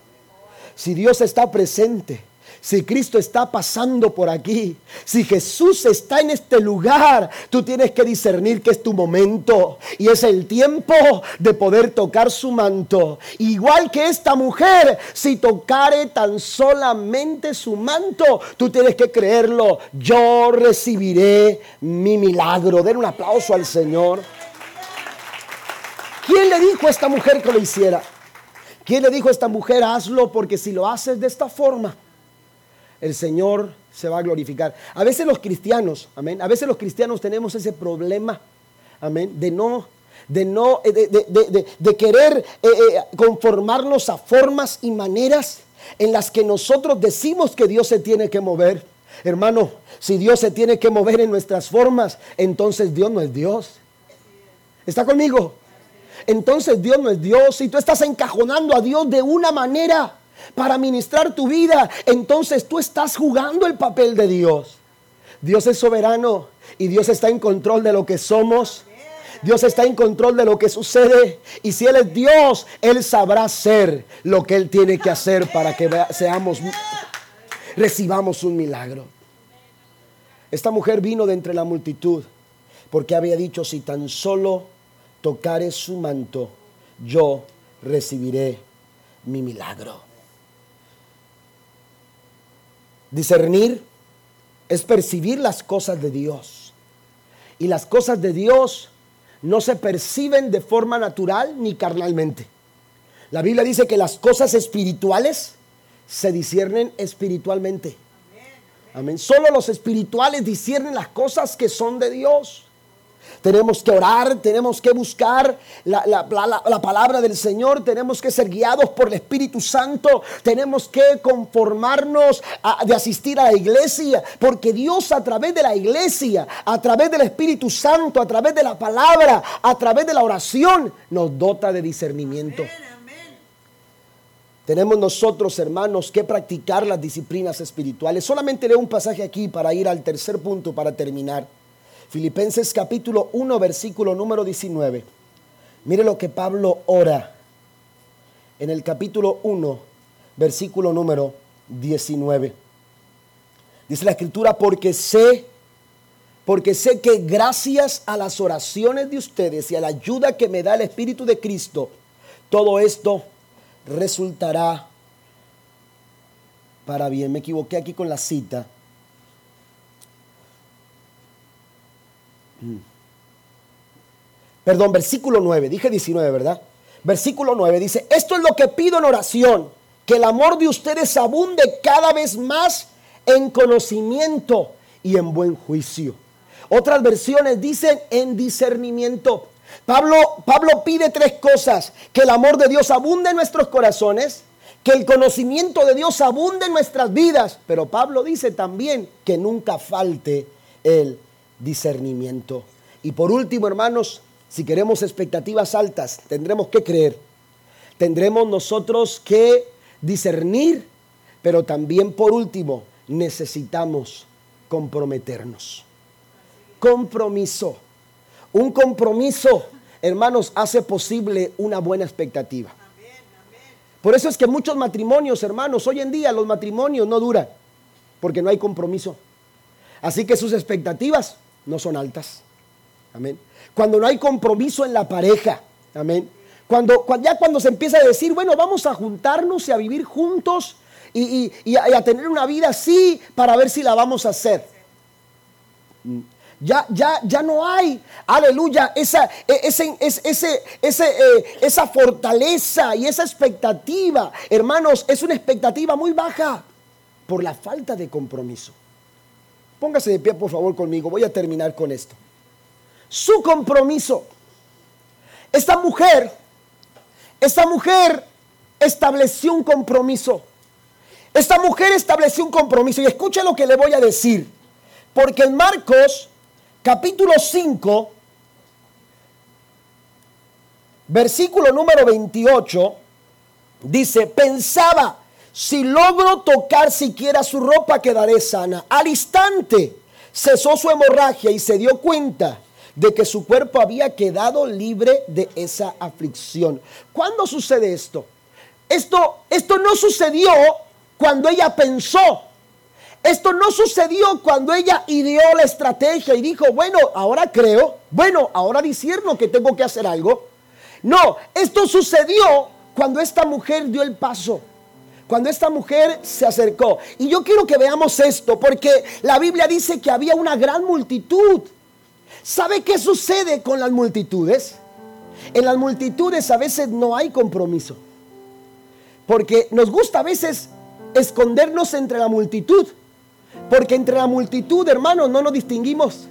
Si Dios está presente, si Cristo está pasando por aquí, si Jesús está en este lugar, tú tienes que discernir que es tu momento y es el tiempo de poder tocar su manto. Igual que esta mujer, si tocare tan solamente su manto, tú tienes que creerlo. Yo recibiré mi milagro. Den un aplauso al Señor. ¿Quién le dijo a esta mujer que lo hiciera? ¿Quién le dijo a esta mujer, hazlo porque si lo haces de esta forma, el Señor se va a glorificar. A veces los cristianos, amén, a veces los cristianos tenemos ese problema, amén, de no, de no, eh, de, querer eh, eh, conformarnos a formas y maneras en las que nosotros decimos que Dios se tiene que mover. Hermano, si Dios se tiene que mover en nuestras formas, entonces Dios no es Dios. ¿Está conmigo? Entonces Dios no es Dios. Si tú estás encajonando a Dios de una manera, para ministrar tu vida, entonces tú estás jugando el papel de Dios. Dios es soberano y Dios está en control de lo que somos. Dios está en control de lo que sucede. Y si Él es Dios, Él sabrá hacer lo que Él tiene que hacer para que seamos, recibamos un milagro. Esta mujer vino de entre la multitud porque había dicho, si tan solo tocare su manto, yo recibiré mi milagro. Discernir es percibir las cosas de Dios. Y las cosas de Dios no se perciben de forma natural ni carnalmente. La Biblia dice que las cosas espirituales se disciernen espiritualmente. Amén. Solo los espirituales disciernen las cosas que son de Dios. Tenemos que orar, tenemos que buscar la, palabra del Señor, tenemos que ser guiados por el Espíritu Santo, tenemos que conformarnos de asistir a la iglesia, porque Dios a través de la iglesia, a través del Espíritu Santo, a través de la palabra, a través de la oración, nos dota de discernimiento. tenemos nosotros, hermanos, que practicar las disciplinas espirituales. Solamente leo un pasaje aquí para ir al tercer punto, para terminar. Filipenses capítulo 1, versículo número 19. Mire lo que Pablo ora en el capítulo 1, versículo número 19. Dice la escritura, porque sé, porque sé que gracias a las oraciones de ustedes y a la ayuda que me da el Espíritu de Cristo, todo esto resultará para bien. Me equivoqué aquí con la cita. Perdón, versículo 9, dije 19, ¿verdad? Versículo 9 dice, esto es lo que pido en oración, que el amor de ustedes abunde cada vez más en conocimiento y en buen juicio. Otras versiones dicen en discernimiento. Pablo, Pablo pide tres cosas, que el amor de Dios abunde en nuestros corazones, que el conocimiento de Dios abunde en nuestras vidas, pero Pablo dice también que nunca falte el discernimiento. Y por último, hermanos, si queremos expectativas altas, tendremos que creer, tendremos nosotros que discernir, pero también por último, necesitamos comprometernos. Compromiso. Un compromiso, hermanos, hace posible una buena expectativa. Por eso es que muchos matrimonios, hermanos, hoy en día los matrimonios no duran, porque no hay compromiso. Así que sus expectativas no son altas. Amén. Cuando no hay compromiso en la pareja. Amén. Cuando, ya cuando se empieza a decir, bueno, vamos a juntarnos y a vivir juntos y, a, tener una vida así para ver si la vamos a hacer. Ya, ya, ya no hay, aleluya, esa, e, ese, ese, ese, eh, esa fortaleza y esa expectativa. Hermanos, es una expectativa muy baja por la falta de compromiso. Póngase de pie, por favor, conmigo. Voy a terminar con esto. Su compromiso. Esta mujer, esta mujer estableció un compromiso. Esta mujer estableció un compromiso. Y escuche lo que le voy a decir. Porque en Marcos capítulo 5, versículo número 28, dice, pensaba, si logro tocar siquiera su ropa quedaré sana. Al instante cesó su hemorragia y se dio cuenta de que su cuerpo había quedado libre de esa aflicción. ¿Cuándo sucede esto? Esto, esto no sucedió cuando ella pensó. Esto no sucedió cuando ella ideó la estrategia y dijo, bueno, ahora creo, bueno, ahora discierno que tengo que hacer algo. No, esto sucedió cuando esta mujer dio el paso cuando esta mujer se acercó. Y yo quiero que veamos esto, porque la Biblia dice que había una gran multitud. ¿Sabe qué sucede con las multitudes? En las multitudes a veces no hay compromiso. Porque nos gusta a veces escondernos entre la multitud. Porque entre la multitud, hermanos, no nos distinguimos.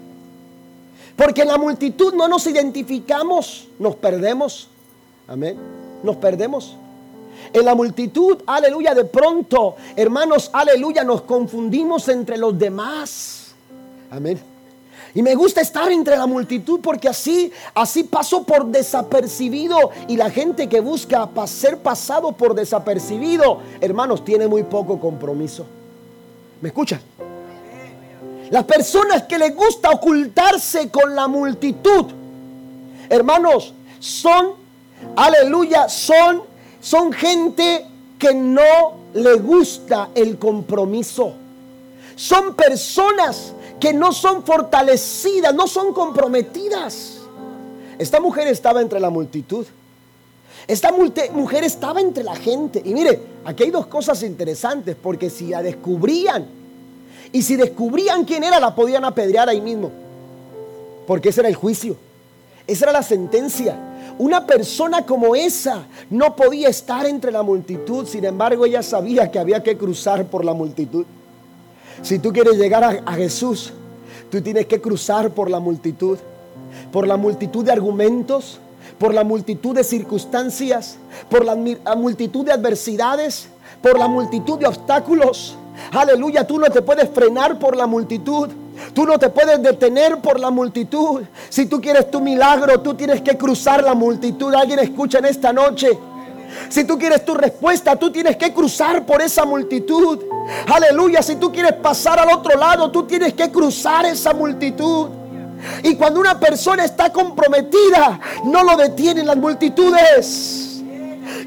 Porque en la multitud no nos identificamos, nos perdemos. Amén. Nos perdemos. En la multitud, aleluya, de pronto, hermanos, aleluya, nos confundimos entre los demás. Amén. Y me gusta estar entre la multitud porque así, así paso por desapercibido. Y la gente que busca ser pasado por desapercibido, hermanos, tiene muy poco compromiso. ¿Me escuchan? Las personas que les gusta ocultarse con la multitud, hermanos, son, aleluya, son son gente que no le gusta el compromiso. Son personas que no son fortalecidas, no son comprometidas. Esta mujer estaba entre la multitud. Esta mujer estaba entre la gente. Y mire, aquí hay dos cosas interesantes, porque si la descubrían, y si descubrían quién era, la podían apedrear ahí mismo. Porque ese era el juicio. Esa era la sentencia. Una persona como esa no podía estar entre la multitud, sin embargo ella sabía que había que cruzar por la multitud. Si tú quieres llegar a, Jesús, tú tienes que cruzar por la multitud, por la multitud de argumentos, por la multitud de circunstancias, por la multitud de adversidades, por la multitud de obstáculos. Aleluya, tú no te puedes frenar por la multitud. Tú no te puedes detener por la multitud. Si tú quieres tu milagro, tú tienes que cruzar la multitud. Alguien escucha en esta noche. Si tú quieres tu respuesta, tú tienes que cruzar por esa multitud. Aleluya, si tú quieres pasar al otro lado, tú tienes que cruzar esa multitud. Y cuando una persona está comprometida, no lo detienen las multitudes.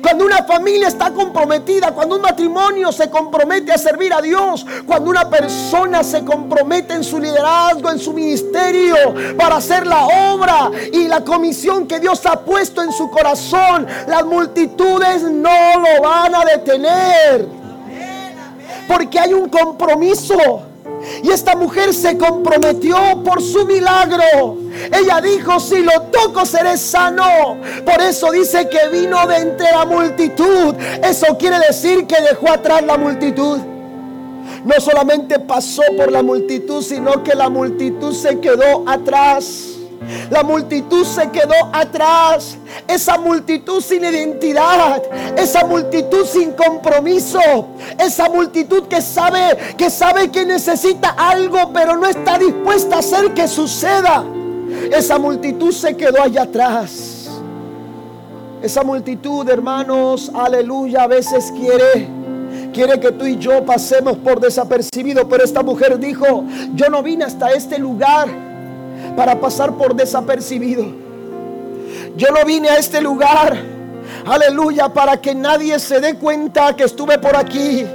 Cuando una familia está comprometida, cuando un matrimonio se compromete a servir a Dios, cuando una persona se compromete en su liderazgo, en su ministerio, para hacer la obra y la comisión que Dios ha puesto en su corazón, las multitudes no lo van a detener. Porque hay un compromiso. Y esta mujer se comprometió por su milagro. Ella dijo, si lo toco seré sano. Por eso dice que vino de entre la multitud. Eso quiere decir que dejó atrás la multitud. No solamente pasó por la multitud, sino que la multitud se quedó atrás. La multitud se quedó atrás. Esa multitud sin identidad. Esa multitud sin compromiso. Esa multitud que sabe que sabe que necesita algo, pero no está dispuesta a hacer que suceda. Esa multitud se quedó allá atrás. Esa multitud, hermanos, aleluya, a veces quiere quiere que tú y yo pasemos por desapercibido, pero esta mujer dijo, "Yo no vine hasta este lugar para pasar por desapercibido. Yo no vine a este lugar, aleluya, para que nadie se dé cuenta que estuve por aquí.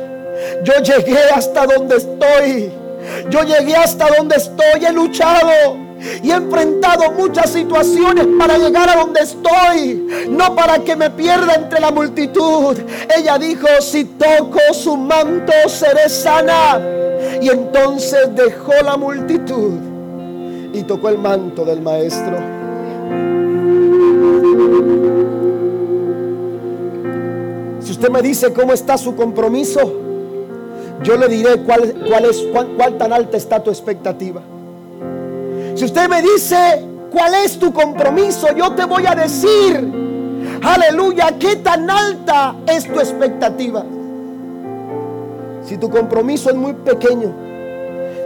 Yo llegué hasta donde estoy. Yo llegué hasta donde estoy. He luchado y he enfrentado muchas situaciones para llegar a donde estoy, no para que me pierda entre la multitud. Ella dijo, si toco su manto seré sana. Y entonces dejó la multitud y tocó el manto del maestro. Si usted me dice cómo está su compromiso, yo le diré cuál, cuál es, tan alta está tu expectativa. Si usted me dice cuál es tu compromiso, yo te voy a decir, aleluya, qué tan alta es tu expectativa. Si tu compromiso es muy pequeño,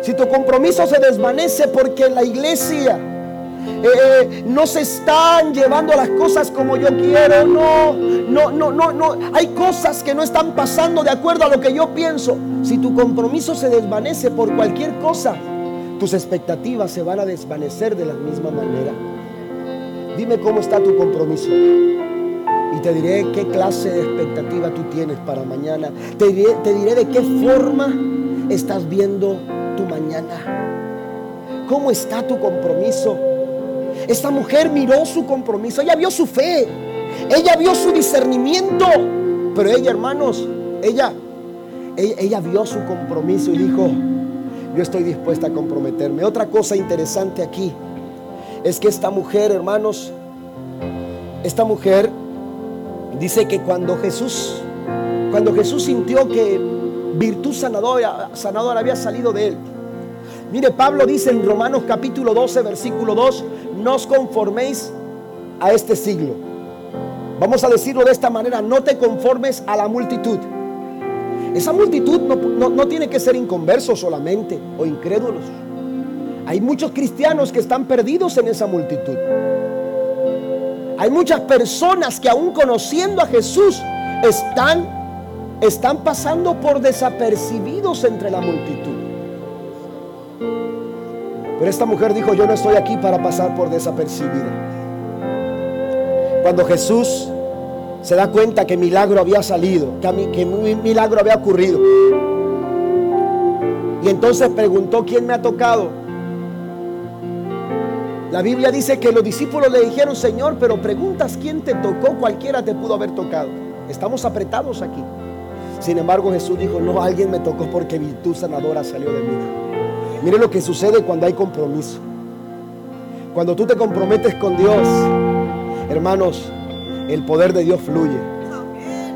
si tu compromiso se desvanece porque la iglesia eh, eh, no se están llevando las cosas como yo quiero, no, no, no, no, no, hay cosas que no están pasando de acuerdo a lo que yo pienso. Si tu compromiso se desvanece por cualquier cosa, tus expectativas se van a desvanecer de la misma manera. Dime cómo está tu compromiso. Y te diré qué clase de expectativa tú tienes para mañana. Te diré, te diré de qué forma estás viendo mañana? ¿Cómo está tu compromiso? Esta mujer miró su compromiso, ella vio su fe, ella vio su discernimiento, pero ella, hermanos, ella, ella, ella vio su compromiso y dijo, yo estoy dispuesta a comprometerme. Otra cosa interesante aquí es que esta mujer, hermanos, esta mujer dice que cuando Jesús, cuando Jesús sintió que virtud sanadora, sanadora había salido de él. Mire, Pablo dice en Romanos capítulo 12, versículo 2, no os conforméis a este siglo. Vamos a decirlo de esta manera, no te conformes a la multitud. Esa multitud no, no tiene que ser inconversos solamente o incrédulos. Hay muchos cristianos que están perdidos en esa multitud. Hay muchas personas que aún conociendo a Jesús están están pasando por desapercibidos entre la multitud. Pero esta mujer dijo, yo no estoy aquí para pasar por desapercibida. Cuando Jesús se da cuenta que milagro había salido, que, milagro había ocurrido. Y entonces preguntó, ¿quién me ha tocado? La Biblia dice que los discípulos le dijeron, Señor, pero preguntas quién te tocó, cualquiera te pudo haber tocado. Estamos apretados aquí. Sin embargo, Jesús dijo, no, alguien me tocó porque virtud sanadora salió de mí. Mire lo que sucede cuando hay compromiso. Cuando tú te comprometes con Dios, hermanos, el poder de Dios fluye.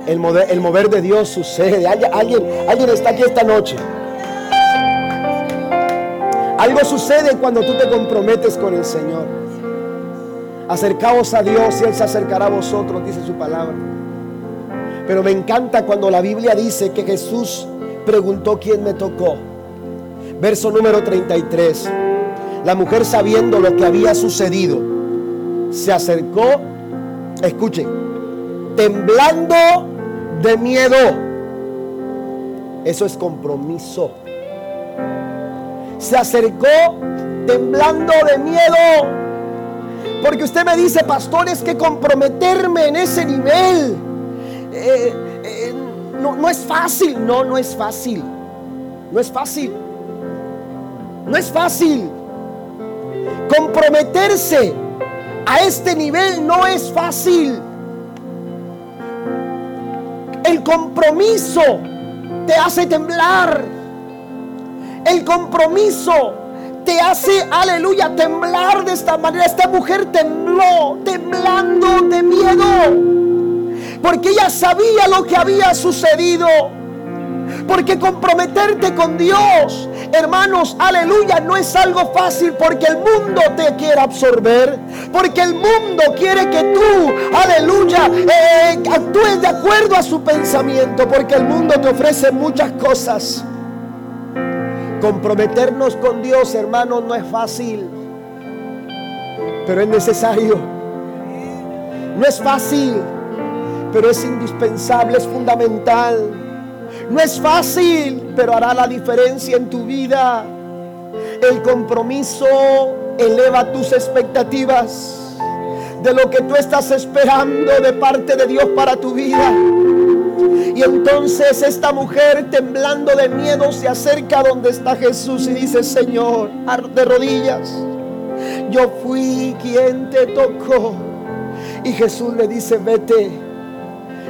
El, el mover de Dios sucede. Alguien, alguien está aquí esta noche. Algo sucede cuando tú te comprometes con el Señor. Acercaos a Dios y Él se acercará a vosotros, dice su palabra. Pero me encanta cuando la Biblia dice que Jesús preguntó quién me tocó. Verso número 33. La mujer sabiendo lo que había sucedido, se acercó, escuche, temblando de miedo. Eso es compromiso. Se acercó temblando de miedo. Porque usted me dice, pastores, que comprometerme en ese nivel eh, eh, no, no es fácil. No, no es fácil. No es fácil. No es fácil. Comprometerse a este nivel no es fácil. El compromiso te hace temblar. El compromiso te hace, aleluya, temblar de esta manera. Esta mujer tembló, temblando de miedo. Porque ella sabía lo que había sucedido. Porque comprometerte con Dios, hermanos, aleluya, no es algo fácil porque el mundo te quiere absorber. Porque el mundo quiere que tú, aleluya, eh, actúes de acuerdo a su pensamiento. Porque el mundo te ofrece muchas cosas. Comprometernos con Dios, hermanos, no es fácil. Pero es necesario. No es fácil, pero es indispensable, es fundamental. No es fácil, pero hará la diferencia en tu vida. El compromiso eleva tus expectativas de lo que tú estás esperando de parte de Dios para tu vida. Y entonces esta mujer temblando de miedo se acerca donde está Jesús y dice, Señor, de rodillas, yo fui quien te tocó. Y Jesús le dice, vete,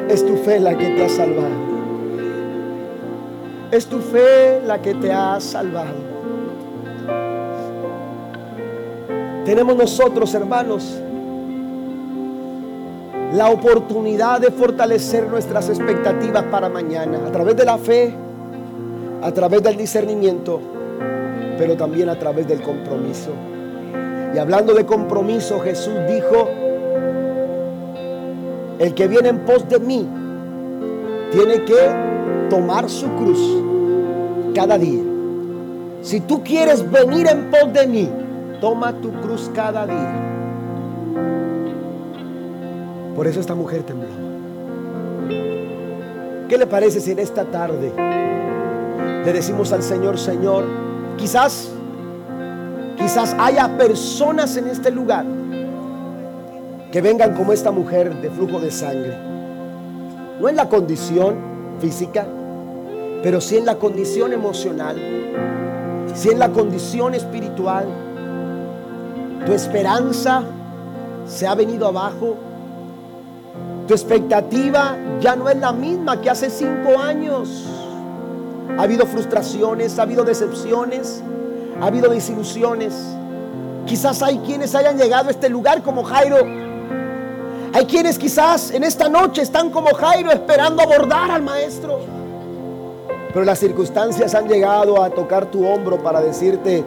es tu fe la que te ha salvado. Es tu fe la que te ha salvado. Tenemos nosotros, hermanos, la oportunidad de fortalecer nuestras expectativas para mañana a través de la fe, a través del discernimiento, pero también a través del compromiso. Y hablando de compromiso, Jesús dijo, el que viene en pos de mí tiene que tomar su cruz cada día. Si tú quieres venir en pos de mí, toma tu cruz cada día. Por eso esta mujer tembló. ¿Qué le parece si en esta tarde le decimos al Señor, Señor, quizás, quizás haya personas en este lugar que vengan como esta mujer de flujo de sangre? No en la condición física, pero si en la condición emocional, si en la condición espiritual, tu esperanza se ha venido abajo, tu expectativa ya no es la misma que hace cinco años. Ha habido frustraciones, ha habido decepciones, ha habido desilusiones. Quizás hay quienes hayan llegado a este lugar como Jairo hay quienes quizás en esta noche están como Jairo esperando abordar al maestro. Pero las circunstancias han llegado a tocar tu hombro para decirte,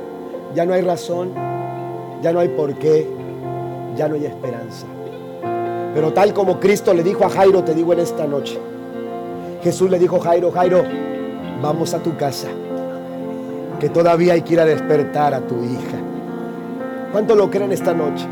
ya no hay razón, ya no hay por qué, ya no hay esperanza. Pero tal como Cristo le dijo a Jairo, te digo en esta noche, Jesús le dijo a Jairo, Jairo, vamos a tu casa, que todavía hay que ir a despertar a tu hija. ¿Cuánto lo creen esta noche?